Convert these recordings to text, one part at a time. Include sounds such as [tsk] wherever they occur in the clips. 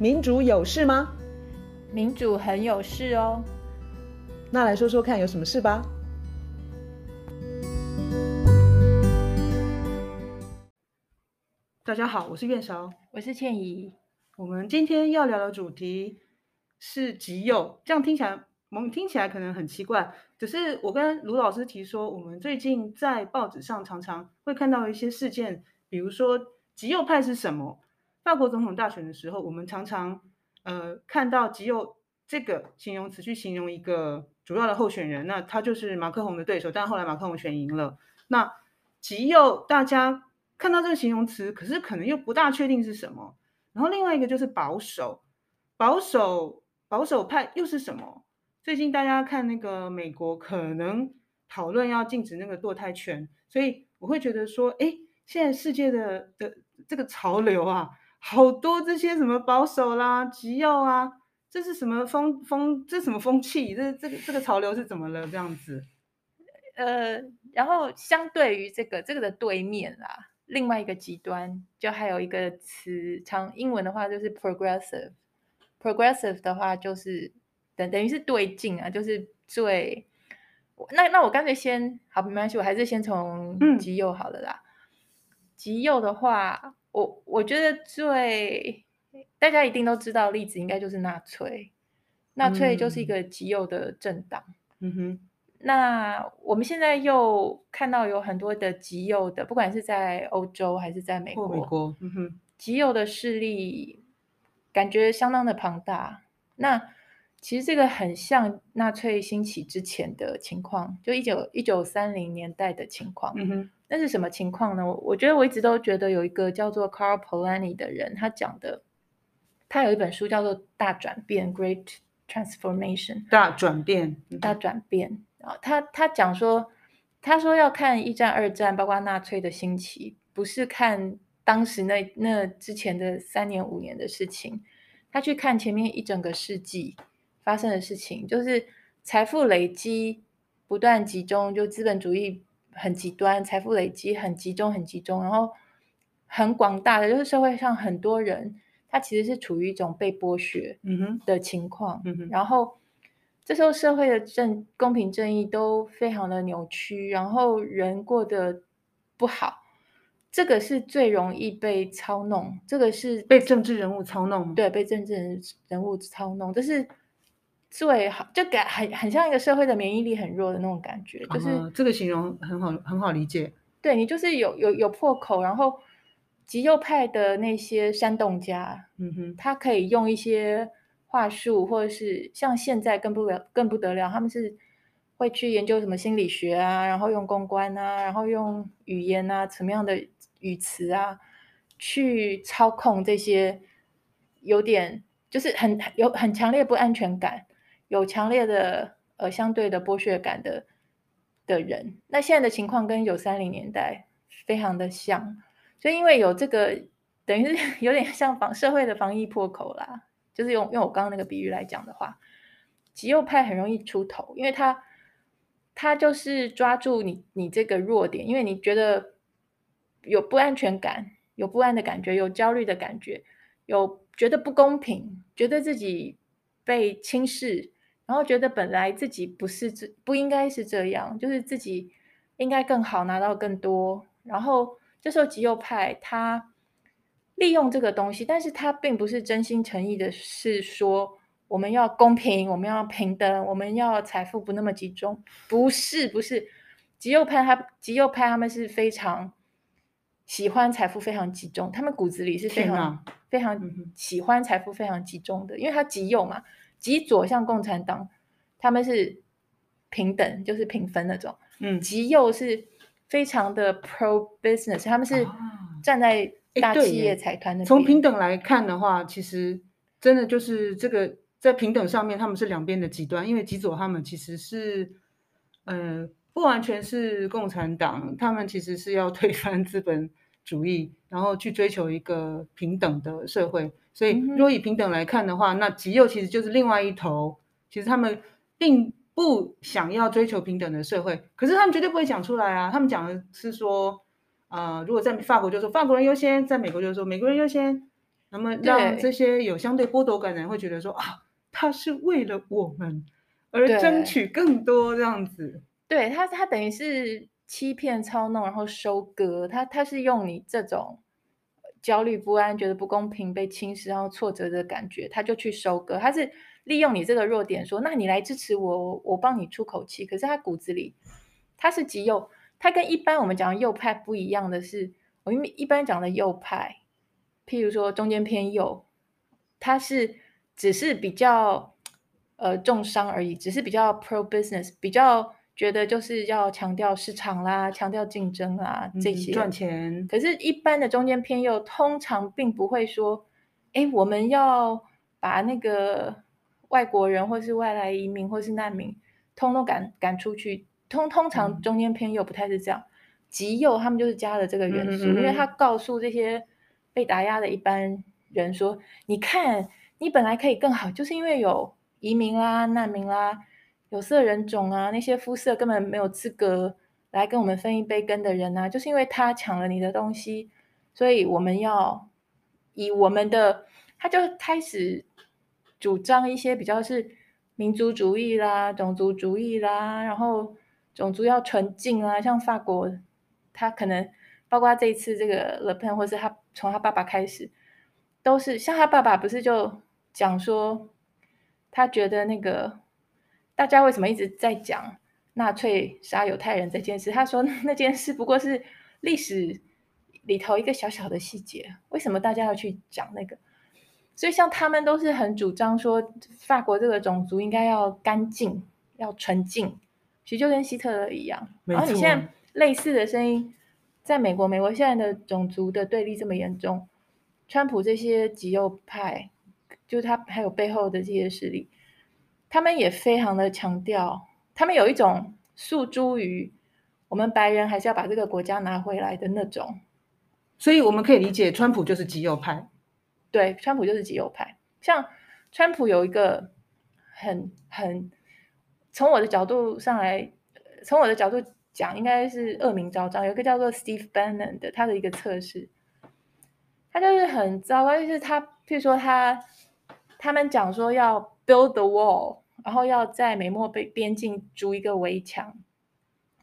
民主有事吗？民主很有事哦。那来说说看，有什么事吧？大家好，我是苑韶，我是倩怡。我们今天要聊的主题是极右，这样听起来，萌听起来可能很奇怪。只是我跟卢老师提说，我们最近在报纸上常常会看到一些事件，比如说极右派是什么？法国总统大选的时候，我们常常呃看到极右这个形容词去形容一个主要的候选人，那他就是马克宏的对手，但后来马克宏选赢了。那极右大家看到这个形容词，可是可能又不大确定是什么。然后另外一个就是保守，保守保守派又是什么？最近大家看那个美国可能讨论要禁止那个堕胎权，所以我会觉得说，哎，现在世界的的这个潮流啊。好多这些什么保守啦、极右啊，这是什么风风？这是什么风气？这这个这个潮流是怎么了？这样子，呃，然后相对于这个这个的对面啦，另外一个极端就还有一个词，常英文的话就是 progressive。progressive 的话就是等等于是对劲啊，就是最那那我干脆先好，没关系，我还是先从极右好了啦。极、嗯、右的话。我我觉得最大家一定都知道的例子，应该就是纳粹。纳粹就是一个极右的政党。嗯哼。那我们现在又看到有很多的极右的，不管是在欧洲还是在美国，美国，嗯哼，极右的势力感觉相当的庞大。那其实这个很像纳粹兴起之前的情况，就一九一九三零年代的情况。嗯哼。那是什么情况呢？我我觉得我一直都觉得有一个叫做 Carl Polanyi 的人，他讲的，他有一本书叫做《大转变》（Great Transformation）。大转变，大转变啊！他他讲说，他说要看一战、二战，包括纳粹的兴起，不是看当时那那之前的三年、五年的事情，他去看前面一整个世纪发生的事情，就是财富累积不断集中，就资本主义。很极端，财富累积很集中，很集中，然后很广大的，就是社会上很多人，他其实是处于一种被剥削的情况。嗯哼，然后这时候社会的正公平正义都非常的扭曲，然后人过得不好，这个是最容易被操弄，这个是被政治人物操弄，对，被政治人人物操弄，这是。最好就感很很像一个社会的免疫力很弱的那种感觉，就是、嗯、这个形容很好很好理解。对，你就是有有有破口，然后极右派的那些煽动家，嗯哼，他可以用一些话术，或者是像现在更不了更不得了，他们是会去研究什么心理学啊，然后用公关啊，然后用语言啊，什么样的语词啊，去操控这些有点就是很有很强烈不安全感。有强烈的呃相对的剥削感的的人，那现在的情况跟一九三零年代非常的像，所以因为有这个等于是 [laughs] 有点像防社会的防疫破口啦，就是用用我刚刚那个比喻来讲的话，极右派很容易出头，因为他他就是抓住你你这个弱点，因为你觉得有不安全感，有不安的感觉，有焦虑的感觉，有觉得不公平，觉得自己被轻视。然后觉得本来自己不是这不应该是这样，就是自己应该更好拿到更多。然后这时候极右派他利用这个东西，但是他并不是真心诚意的，是说我们要公平，我们要平等，我们要财富不那么集中。不是不是，极右派他极右派他们是非常喜欢财富非常集中，他们骨子里是非常非常喜欢财富非常集中的，因为他极右嘛。极左像共产党，他们是平等，就是平分那种。嗯，极右是非常的 pro business，他们是站在大企业财团的。从平等来看的话，其实真的就是这个在平等上面，他们是两边的极端。因为极左他们其实是，呃，不完全是共产党，他们其实是要 [laughs] 推翻资本主义，然后去追求一个平等的社会。所以，如果以平等来看的话，嗯、那极右其实就是另外一头。其实他们并不想要追求平等的社会，可是他们绝对不会讲出来啊。他们讲的是说，呃，如果在法国就说法国人优先，在美国就说美国人优先。那么让这些有相对剥夺感的人会觉得说啊，他是为了我们而争取更多这样子。对，对他，他等于是欺骗、操弄，然后收割。他他是用你这种焦虑不安、觉得不公平、被轻视、然后挫折的感觉，他就去收割。他是利用你这个弱点，说那你来支持我，我帮你出口气。可是他骨子里他是极右，他跟一般我们讲的右派不一样的是，我们一般讲的右派。譬如说中间偏右，他是只是比较呃重伤而已，只是比较 pro business，比较觉得就是要强调市场啦，强调竞争啦这些赚钱。可是，一般的中间偏右通常并不会说，哎，我们要把那个外国人或是外来移民或是难民通通赶赶出去。通通常中间偏右不太是这样，极右他们就是加了这个元素，因为他告诉这些。被打压的一般人说：“你看，你本来可以更好，就是因为有移民啦、难民啦、有色人种啊，那些肤色根本没有资格来跟我们分一杯羹的人啊，就是因为他抢了你的东西，所以我们要以我们的……他就开始主张一些比较是民族主义啦、种族主义啦，然后种族要纯净啊，像法国，他可能。”包括这一次这个 Le Pen，或是他从他爸爸开始，都是像他爸爸不是就讲说，他觉得那个大家为什么一直在讲纳粹杀犹太人这件事？他说 [laughs] 那件事不过是历史里头一个小小的细节，为什么大家要去讲那个？所以像他们都是很主张说，法国这个种族应该要干净，要纯净，其实就跟希特勒一样。然后你现在类似的声音。在美国，美国现在的种族的对立这么严重，川普这些极右派，就是他还有背后的这些势力，他们也非常的强调，他们有一种诉诸于我们白人还是要把这个国家拿回来的那种，所以我们可以理解，川普就是极右派。对，川普就是极右派。像川普有一个很很从我的角度上来，从我的角度。讲应该是恶名昭彰，有一个叫做 Steve Bannon 的，他的一个测试，他就是很糟糕，就是他，譬如说他他们讲说要 build the wall，然后要在美墨边边境筑一个围墙，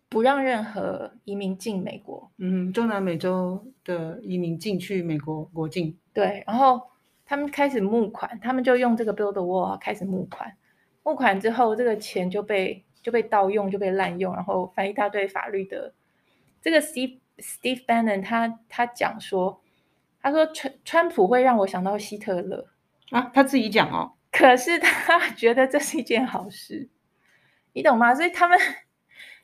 不让任何移民进美国。嗯，中南美洲的移民进去美国国境。对，然后他们开始募款，他们就用这个 build the wall 开始募款，募款之后，这个钱就被。就被盗用，就被滥用，然后翻一大堆法律的。这个 Steve Steve Bannon 他他讲说，他说川川普会让我想到希特勒啊，他自己讲哦。可是他 [laughs] 觉得这是一件好事，你懂吗？所以他们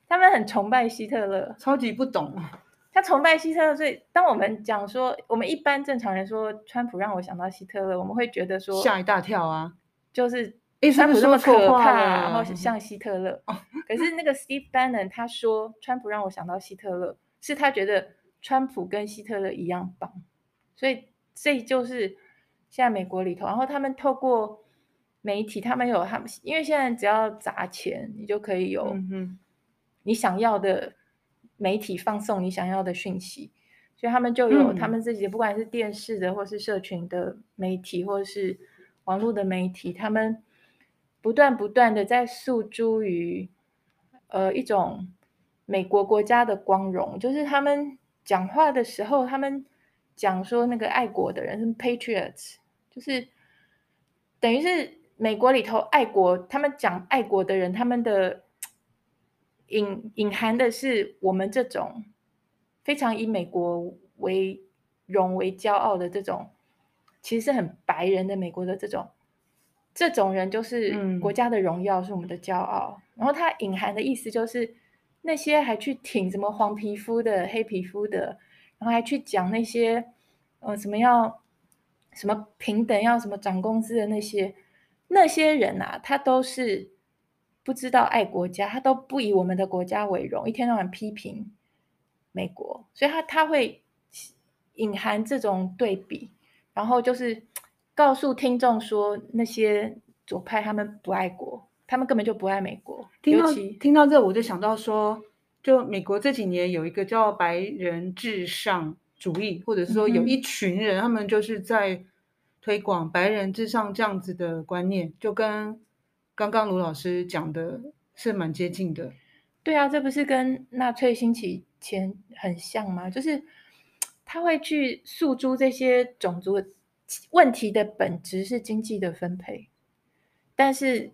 他们很崇拜希特勒，超级不懂。他崇拜希特勒，所以当我们讲说，我们一般正常人说川普让我想到希特勒，我们会觉得说吓一大跳啊，就是。川普这么可怕，然后像希特勒。可是那个 Steve Bannon 他说，川普让我想到希特勒，是他觉得川普跟希特勒一样棒。所以这就是现在美国里头，然后他们透过媒体，他们有他们，因为现在只要砸钱，你就可以有你想要的媒体放送你想要的讯息，所以他们就有他们自己，不管是电视的，或是社群的媒体，或是网络的媒体，他们。不断不断的在诉诸于，呃，一种美国国家的光荣，就是他们讲话的时候，他们讲说那个爱国的人是 patriots，就是等于是美国里头爱国，他们讲爱国的人，他们的 [tsk] 隐隐含的是我们这种非常以美国为荣为骄傲的这种，其实是很白人的美国的这种。这种人就是国家的荣耀，是我们的骄傲。嗯、然后他隐含的意思就是，那些还去挺什么黄皮肤的、黑皮肤的，然后还去讲那些，呃，什么要什么平等，要什么涨工资的那些那些人啊，他都是不知道爱国家，他都不以我们的国家为荣，一天到晚批评美国，所以他他会隐含这种对比，然后就是。告诉听众说，那些左派他们不爱国，他们根本就不爱美国。听到听到这，我就想到说，就美国这几年有一个叫白人至上主义，或者是说有一群人，他们就是在推广白人至上这样子的观念，就跟刚刚卢老师讲的是蛮接近的。对啊，这不是跟纳粹兴起前很像吗？就是他会去诉诸这些种族问题的本质是经济的分配，但是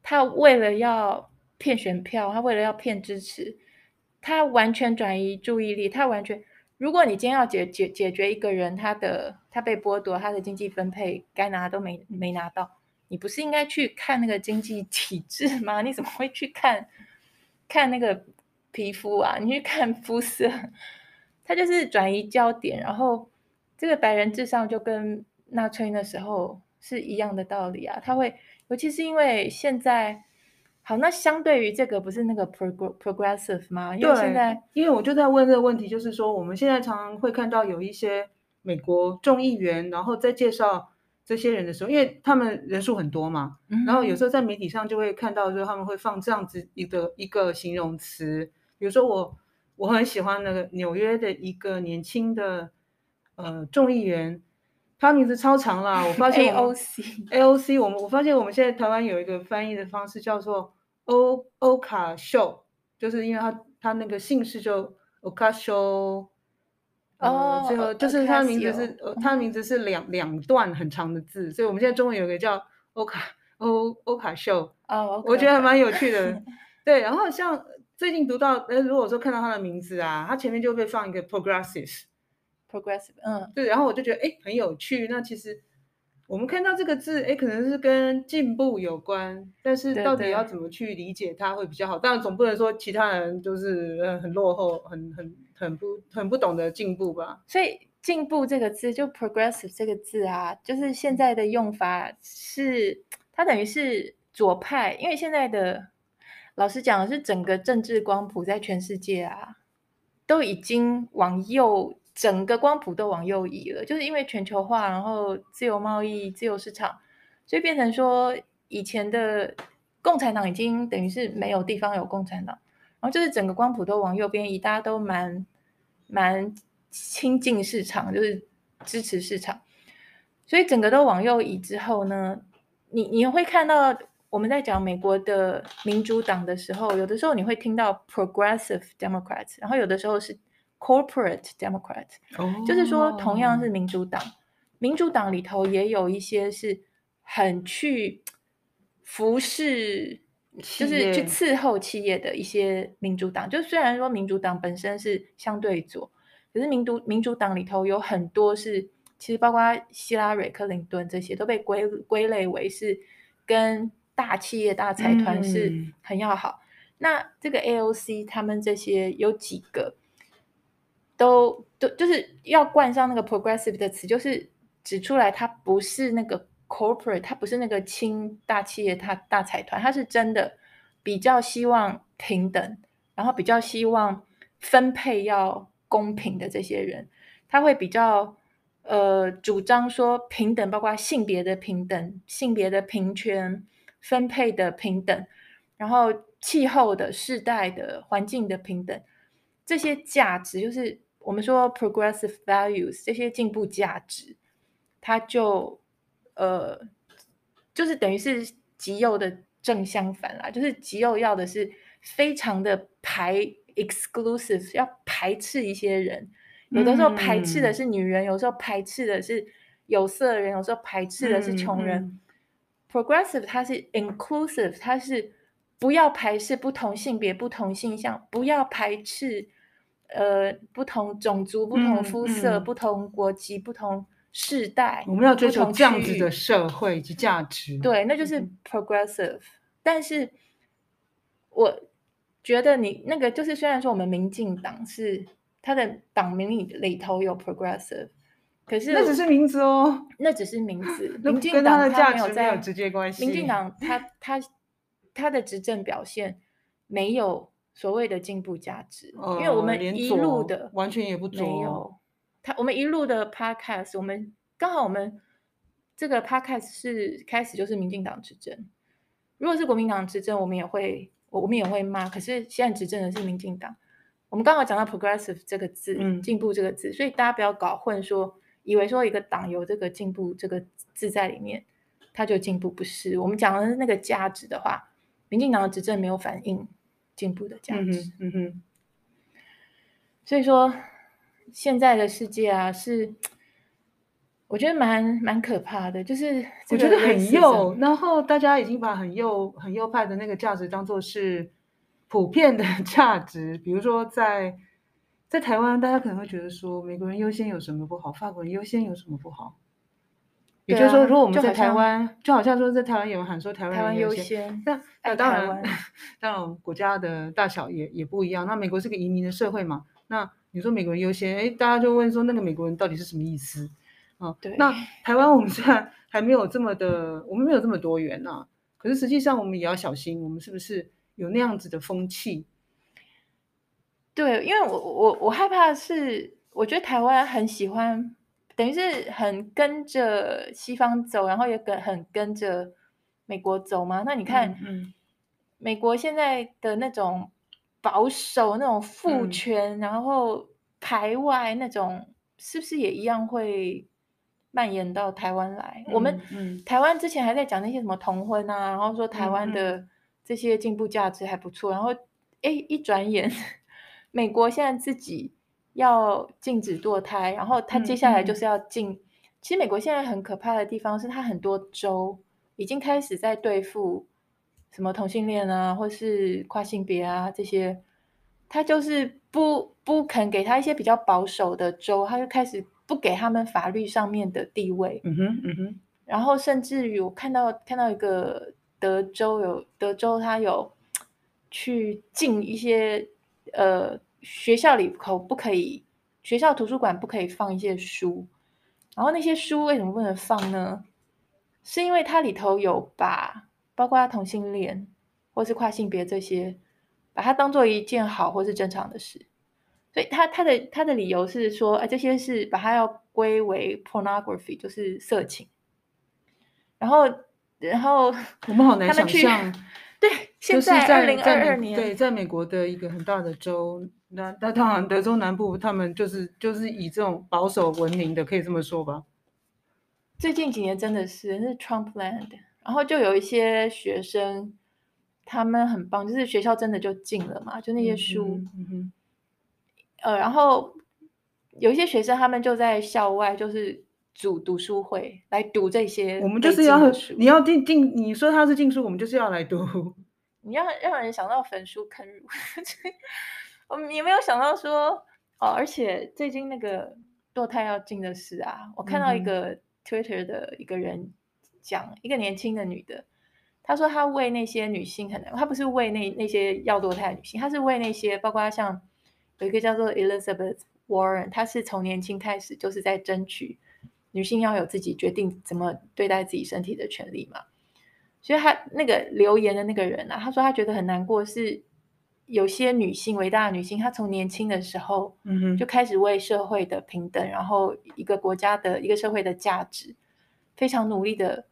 他为了要骗选票，他为了要骗支持，他完全转移注意力，他完全。如果你今天要解解解决一个人他的他被剥夺他的经济分配该拿都没没拿到，你不是应该去看那个经济体制吗？你怎么会去看看那个皮肤啊？你去看肤色，他就是转移焦点，然后这个白人至上就跟纳粹那时候是一样的道理啊。他会，尤其是因为现在。好，那相对于这个不是那个 prog progressive 吗？因为现在，因为我就在问这个问题，就是说我们现在常常会看到有一些美国众议员，然后在介绍这些人的时候，因为他们人数很多嘛，嗯、然后有时候在媒体上就会看到，说他们会放这样子一个一个形容词，比如说我我很喜欢那个纽约的一个年轻的呃众议员，他名字超长啦，[laughs] 我发现 AOC AOC，我们我发现我们现在台湾有一个翻译的方式叫做。欧欧卡秀，就是因为他他那个姓氏就欧卡修，哦、呃，最后就是他的名字是呃，他的名字是两两段很长的字，所以我们现在中文有个叫欧卡欧欧卡秀，哦，我觉得还蛮有趣的，[laughs] 对。然后像最近读到，呃，如果说看到他的名字啊，他前面就会放一个 progressive，progressive，嗯，对，然后我就觉得哎很有趣，那其实。我们看到这个字，哎，可能是跟进步有关，但是到底要怎么去理解它会比较好？当然总不能说其他人就是呃很落后，很很很不很不懂得进步吧。所以进步这个字，就 progressive 这个字啊，就是现在的用法是它等于是左派，因为现在的老实讲的是整个政治光谱在全世界啊都已经往右。整个光谱都往右移了，就是因为全球化，然后自由贸易、自由市场，所以变成说以前的共产党已经等于是没有地方有共产党，然后就是整个光谱都往右边移，大家都蛮蛮亲近市场，就是支持市场，所以整个都往右移之后呢，你你会看到我们在讲美国的民主党的时候，有的时候你会听到 Progressive Democrats，然后有的时候是。Corporate Democrat，、oh. 就是说，同样是民主党，民主党里头也有一些是很去服侍，就是去伺候企业的一些民主党。就虽然说民主党本身是相对左，可是民主民主党里头有很多是，其实包括希拉蕊、克林顿这些都被归归类为是跟大企业、大财团是很要好。嗯、那这个 AOC 他们这些有几个？都都就是要冠上那个 progressive 的词，就是指出来它不是那个 corporate，它不是那个亲大企业、它大财团，它是真的比较希望平等，然后比较希望分配要公平的这些人，他会比较呃主张说平等，包括性别的平等、性别的平权、分配的平等，然后气候的、世代的、环境的平等，这些价值就是。我们说 progressive values 这些进步价值，它就呃，就是等于是极右的正相反啦。就是极右要的是非常的排 exclusive，要排斥一些人。有的时候排斥的是女人，嗯、有时候排斥的是有色人，有时候排斥的是穷人。progressive 它是 inclusive，它是不要排斥不同性别、不同性向，不要排斥。呃，不同种族、不同肤色、嗯嗯、不同国籍、不同世代，我们要追求这样子的社会及价值。对，那就是 progressive。嗯、但是，我觉得你那个就是，虽然说我们民进党是他的党名里里头有 progressive，可是那只是名字哦，那只是名字。民进党的价值没有直接关系。民进党他他他的执政表现没有。所谓的进步价值，因为我们一路的完全也不没有他，我们一路的 podcast，我们刚好我们这个 podcast 是开始就是民进党执政，如果是国民党执政，我们也会我我们也会骂，可是现在执政的是民进党，我们刚好讲到 progressive 这个字，嗯，进步这个字，所以大家不要搞混说以为说一个党有这个进步这个字在里面，他就进步，不是？我们讲的那个价值的话，民进党的执政没有反映进步的价值。嗯哼，所以说现在的世界啊，是我觉得蛮蛮可怕的，就是我觉得很幼，然后大家已经把很幼很幼派的那个价值当做是普遍的 [laughs] 价值，比如说在。在台湾，大家可能会觉得说，美国人优先有什么不好？法国人优先有什么不好？也就是说，如果我们在台湾，就好像说在台湾有人喊说台湾人优先，那那当然，[laughs] 当然国家的大小也也不一样。那美国是个移民的社会嘛？那你说美国人优先，哎，大家就问说，那个美国人到底是什么意思？啊，对。那台湾我们虽然还没有这么的，我们没有这么多元啊，可是实际上我们也要小心，我们是不是有那样子的风气？对，因为我我我害怕的是，我觉得台湾很喜欢，等于是很跟着西方走，然后也跟很跟着美国走嘛。那你看，嗯嗯、美国现在的那种保守、那种父权，嗯、然后排外那种，是不是也一样会蔓延到台湾来？嗯、我们、嗯、台湾之前还在讲那些什么同婚啊，然后说台湾的这些进步价值还不错，嗯、然后哎，一转眼。美国现在自己要禁止堕胎，然后他接下来就是要禁。其实美国现在很可怕的地方是，他很多州已经开始在对付什么同性恋啊，或是跨性别啊这些，他就是不不肯给他一些比较保守的州，他就开始不给他们法律上面的地位。嗯哼，嗯哼。然后甚至于我看到看到一个德州有德州，他有去禁一些。呃，学校里口不可以，学校图书馆不可以放一些书，然后那些书为什么不能放呢？是因为它里头有把包括同性恋或是跨性别这些，把它当做一件好或是正常的事，所以他他的他的理由是说，哎，这些是把它要归为 pornography，就是色情，然后然后我们好难想象。对，现在二零二二年，对，在美国的一个很大的州，那那当然德州南部，他们就是就是以这种保守闻名的，可以这么说吧。最近几年真的是是 Trumpland，然后就有一些学生，他们很棒，就是学校真的就禁了嘛，就那些书，嗯哼，嗯，呃，然后有一些学生他们就在校外，就是。组读书会来读这些，我们就是要你要进进，你说他是禁书，我们就是要来读。[laughs] 你要让人想到焚书坑儒，[laughs] 我们也没有想到说哦，而且最近那个堕胎要禁的事啊，我看到一个 Twitter 的一个人讲，嗯、一个年轻的女的，她说她为那些女性可能，她不是为那那些要堕胎的女性，她是为那些包括像有一个叫做 Elizabeth Warren，她是从年轻开始就是在争取。女性要有自己决定怎么对待自己身体的权利嘛？所以她那个留言的那个人啊，他说他觉得很难过，是有些女性，伟大的女性，她从年轻的时候，嗯哼，就开始为社会的平等，然后一个国家的一个社会的价值，非常努力的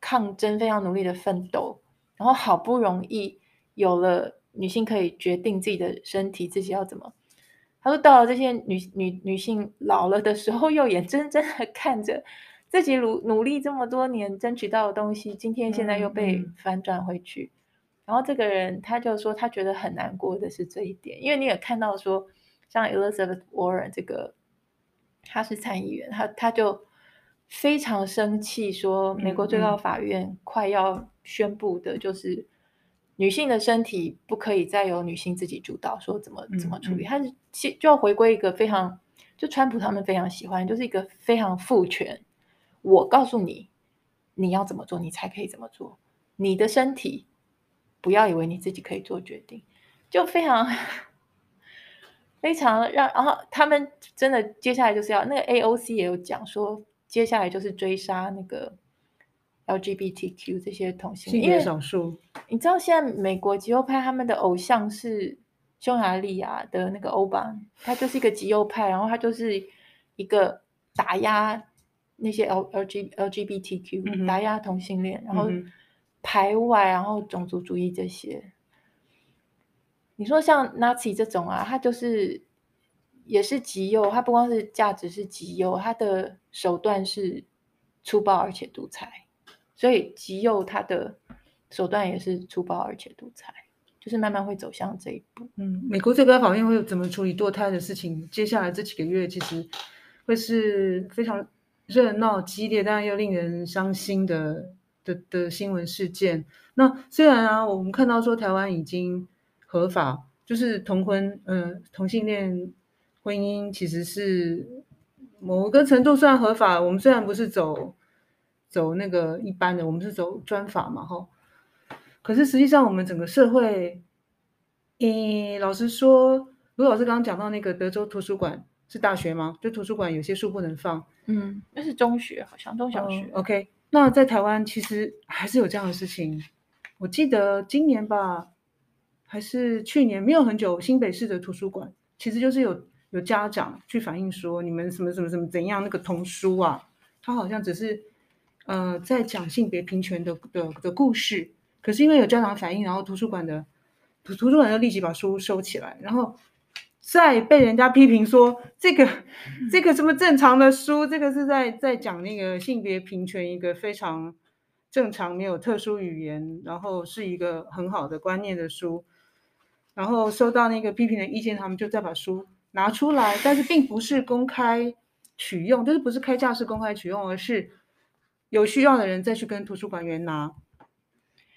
抗争，非常努力的奋斗，然后好不容易有了女性可以决定自己的身体，自己要怎么。他说：“到了这些女女女性老了的时候，又眼睁睁的看着自己努努力这么多年争取到的东西，今天现在又被反转回去。嗯嗯、然后这个人他就说，他觉得很难过的是这一点，因为你也看到说，像 Elizabeth Warren 这个，他是参议员，他他就非常生气，说美国最高法院快要宣布的就是。”女性的身体不可以再由女性自己主导，说怎么怎么处理，她、嗯嗯、是就要回归一个非常，就川普他们非常喜欢，就是一个非常父权。我告诉你，你要怎么做，你才可以怎么做。你的身体，不要以为你自己可以做决定，就非常非常让。然后他们真的接下来就是要那个 AOC 也有讲说，接下来就是追杀那个。LGBTQ 这些同性恋，少数，你知道现在美国极右派他们的偶像是匈牙利亚的那个欧巴，他就是一个极右派，然后他就是一个打压那些 L LG LGBTQ，、嗯、打压同性恋，然后排外，然后种族主义这些。你说像 Nazi 这种啊，他就是也是极右，它不光是价值是极右，它的手段是粗暴而且独裁，所以极右它的手段也是粗暴而且独裁，就是慢慢会走向这一步。嗯，美国最高法院会怎么处理堕胎的事情？接下来这几个月其实会是非常热闹、激烈，但又令人伤心的的的，新闻事件。那虽然啊，我们看到说台湾已经合法。就是同婚，呃，同性恋婚姻其实是某个程度算合法。我们虽然不是走走那个一般的，我们是走专法嘛，哈。可是实际上，我们整个社会，诶，老实说，卢老师刚刚讲到那个德州图书馆是大学吗？就图书馆有些书不能放，嗯，那是中学，好像中小学。哦，OK，那在台湾其实还是有这样的事情。我记得今年吧。还是去年没有很久，新北市的图书馆其实就是有有家长去反映说，你们什么什么什么怎样那个童书啊，他好像只是呃在讲性别平权的的的故事，可是因为有家长反映，然后图书馆的图图书馆就立即把书收起来，然后再被人家批评说这个这个什么正常的书，这个是在在讲那个性别平权一个非常正常没有特殊语言，然后是一个很好的观念的书。然后收到那个批评的意见，他们就再把书拿出来，但是并不是公开取用，就是不是开架式公开取用，而是有需要的人再去跟图书馆员拿。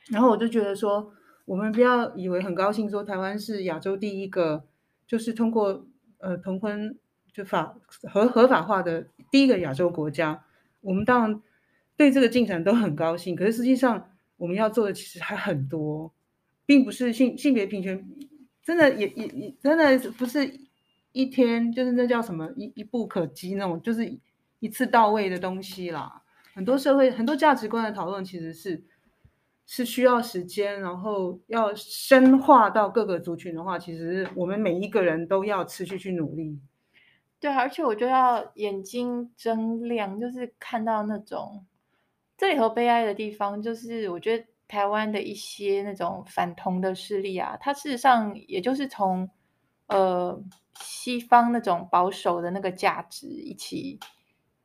然后我就觉得说，我们不要以为很高兴，说台湾是亚洲第一个，就是通过呃同婚就法合合法化的第一个亚洲国家。我们当然对这个进展都很高兴，可是实际上我们要做的其实还很多，并不是性性别平权。真的也也也真的不是一天，就是那叫什么一一步可及那种，就是一次到位的东西啦。很多社会很多价值观的讨论，其实是是需要时间，然后要深化到各个族群的话，其实我们每一个人都要持续去努力。对，而且我就要眼睛睁亮，就是看到那种这里头悲哀的地方，就是我觉得。台湾的一些那种反同的势力啊，它事实上也就是从呃西方那种保守的那个价值一起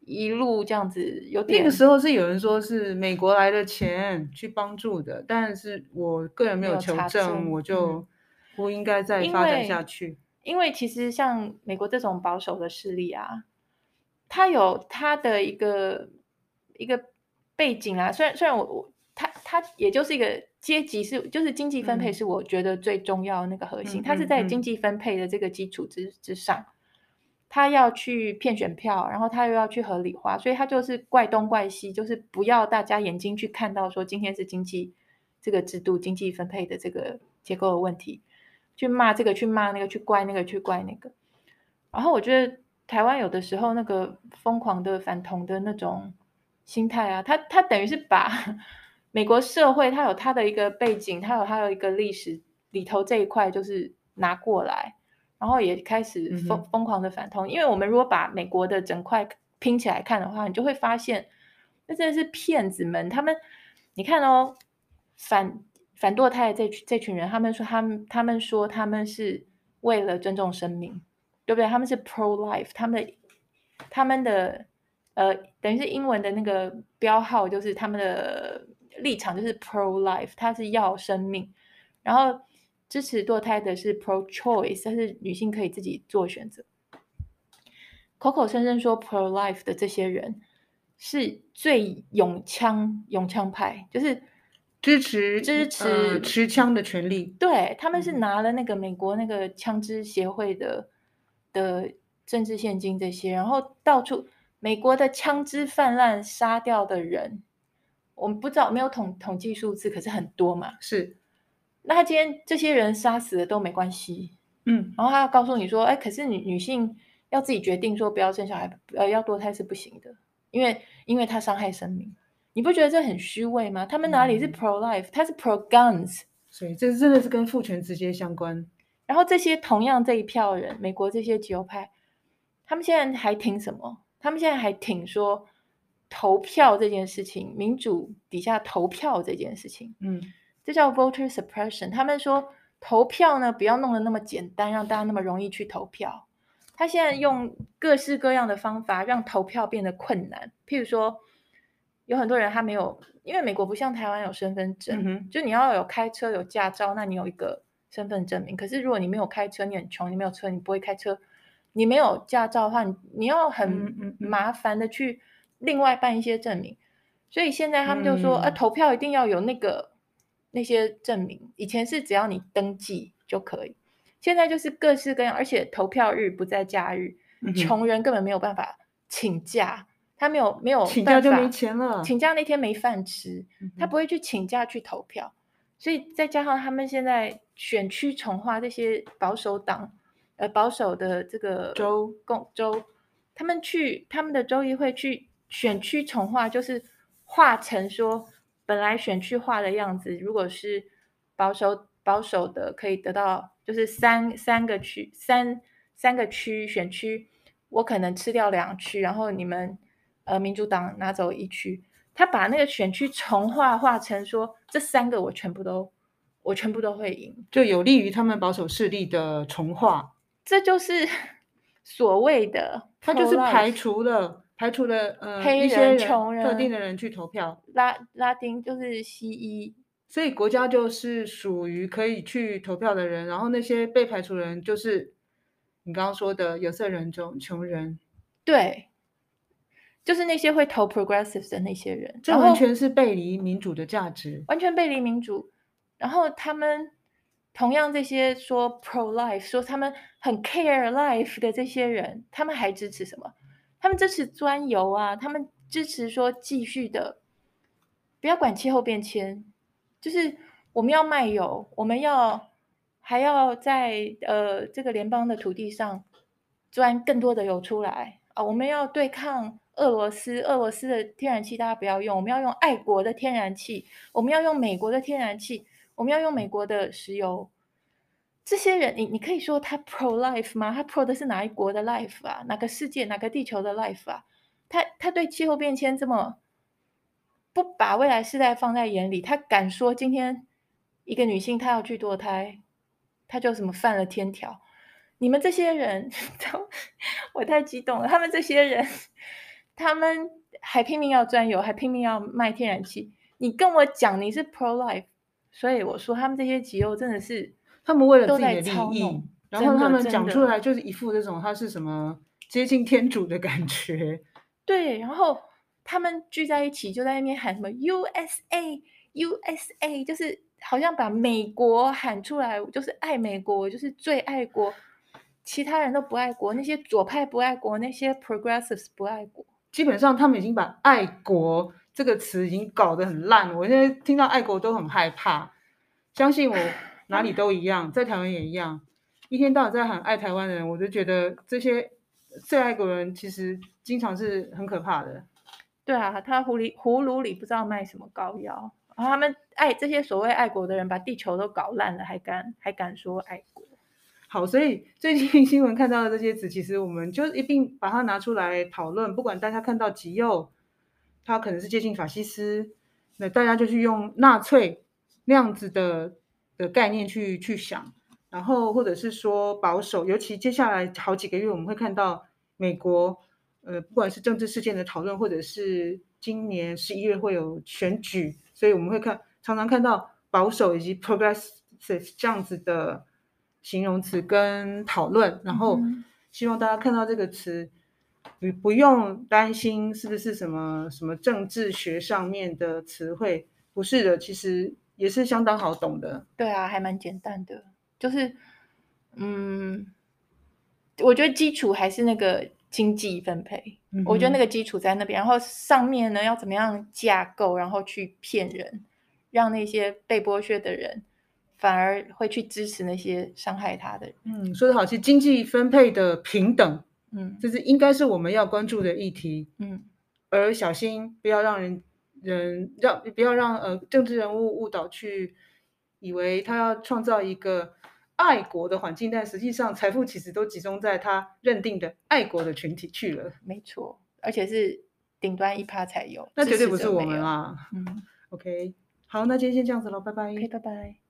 一路这样子有点。那个时候是有人说是美国来的钱去帮助的，但是我个人没有求证，我就不应该再发展下去。嗯，因为，因为其实像美国这种保守的势力啊，它有它的一个一个背景啊，虽然虽然我我。他他也就是一个阶级是，就是经济分配是我觉得最重要的那个核心。嗯、它是在经济分配的这个基础之之上，他要去骗选票，然后他又要去合理化，所以他就是怪东怪西，就是不要大家眼睛去看到说今天是经济这个制度、经济分配的这个结构的问题，去骂这个，去骂那个，去怪那个，去怪那个。然后我觉得台湾有的时候那个疯狂的反同的那种心态啊，他他等于是把。美国社会它有它的一个背景，它有它的一个历史里头这一块就是拿过来，然后也开始疯疯狂的反同。因为我们如果把美国的整块拼起来看的话，你就会发现，那真的是骗子们。他们，你看哦，反反堕胎的这群这群人，他们说他们他们说他们是为了尊重生命，对不对？他们是 pro life，他们的他们的呃，等于是英文的那个标号就是他们的。立场就是 pro life，他是要生命，然后支持堕胎的是 pro choice，但是女性可以自己做选择。口口声声说 pro life 的这些人是最勇枪勇枪派，就是支持支持、呃、持枪的权利。对，他们是拿了那个美国那个枪支协会的的政治现金这些，然后到处美国的枪支泛滥杀掉的人。我们不知道，没有统统计数字，可是很多嘛。是，那他今天这些人杀死了都没关系，嗯，然后他要告诉你说，哎，可是女女性要自己决定说不要生小孩，呃，要堕胎是不行的，因为因为他伤害生命，你不觉得这很虚伪吗？他们哪里是 pro life，、嗯、他是 pro guns，所以这真的是跟父权直接相关。然后这些同样这一票人，美国这些极右派，他们现在还挺什么？他们现在还挺说。投票这件事情，民主底下投票这件事情，嗯，这叫 voter suppression。他们说投票呢，不要弄得那么简单，让大家那么容易去投票。他现在用各式各样的方法让投票变得困难。譬如说，有很多人他没有，因为美国不像台湾有身份证，嗯、就你要有开车有驾照，那你有一个身份证明。可是如果你没有开车，你很穷，你没有车，你不会开车，你没有驾照的话，你你要很麻烦的去另外办一些证明。所以现在他们就说，呃、嗯，投票一定要有那个那些证明。以前是只要你登记就可以，现在就是各式各样，而且投票日不在假日，嗯、穷人根本没有办法请假，他没有没有请假就没钱了，请假那天没饭吃，他不会去请假去投票。嗯、所以再加上他们现在选区重划这些保守党，呃，保守的这个州共州，他们去他们的州议会去选区重划，就是。画成说，本来选区画的样子，如果是保守保守的，可以得到就是三三个区三三个区选区，我可能吃掉两区，然后你们呃民主党拿走一区，他把那个选区重划画成说，这三个我全部都我全部都会赢，就有利于他们保守势力的重划，这就是 [laughs] 所谓的，他就是排除了。排除了呃黑人、一些人穷人、特定的人去投票，拉拉丁就是西医，所以国家就是属于可以去投票的人，然后那些被排除的人就是你刚刚说的有色人种、穷人，对，就是那些会投 progressive 的那些人，这完全是背离民主的价值，完全背离民主。然后他们同样这些说 pro life，说他们很 care life 的这些人，他们还支持什么？他们支持钻油啊，他们支持说继续的，不要管气候变迁，就是我们要卖油，我们要还要在呃这个联邦的土地上钻更多的油出来啊，我们要对抗俄罗斯，俄罗斯的天然气大家不要用，我们要用爱国的天然气，我们要用美国的天然气，我们要用美国的石油。这些人，你你可以说他 pro life 吗？他 pro 的是哪一国的 life 啊？哪个世界、哪个地球的 life 啊？他他对气候变迁这么不把未来世代放在眼里，他敢说今天一个女性她要去堕胎，他就什么犯了天条？你们这些人 [laughs] 都，我太激动了。他们这些人，他们还拼命要钻油，还拼命要卖天然气。你跟我讲你是 pro life，所以我说他们这些极右真的是。他们为了自己的利益，然后他们讲出来就是一副这种他是什么接近天主的感觉。[laughs] 对，然后他们聚在一起就在那边喊什么 USA USA，就是好像把美国喊出来，就是爱美国，就是最爱国，其他人都不爱国，那些左派不爱国，那些 progressives 不爱国。基本上他们已经把爱国这个词已经搞得很烂，我现在听到爱国都很害怕。相信我。哪里都一样，在台湾也一样，一天到晚在喊爱台湾的人，我就觉得这些最爱国人其实经常是很可怕的。对啊，他葫芦葫芦里不知道卖什么膏药，然后他们爱这些所谓爱国的人，把地球都搞烂了，还敢还敢说爱国？好，所以最近新闻看到的这些词，其实我们就一并把它拿出来讨论。不管大家看到极右，他可能是接近法西斯，那大家就去用纳粹那样子的。的概念去去想，然后或者是说保守，尤其接下来好几个月，我们会看到美国，呃，不管是政治事件的讨论，或者是今年十一月会有选举，所以我们会看常常看到保守以及 progressive 这样子的形容词跟讨论，然后希望大家看到这个词，不不用担心是不是什么什么政治学上面的词汇，不是的，其实。也是相当好懂的，对啊，还蛮简单的，就是，嗯，我觉得基础还是那个经济分配，嗯、我觉得那个基础在那边，然后上面呢要怎么样架构，然后去骗人，让那些被剥削的人反而会去支持那些伤害他的人。嗯，说得好，其实经济分配的平等，嗯，这是应该是我们要关注的议题，嗯，而小心不要让人。人让不要让呃政治人物误导去以为他要创造一个爱国的环境，但实际上财富其实都集中在他认定的爱国的群体去了。没错，而且是顶端一趴才有，那绝对不是我们啊。嗯，OK，好，那今天先这样子喽，拜拜。OK，拜拜。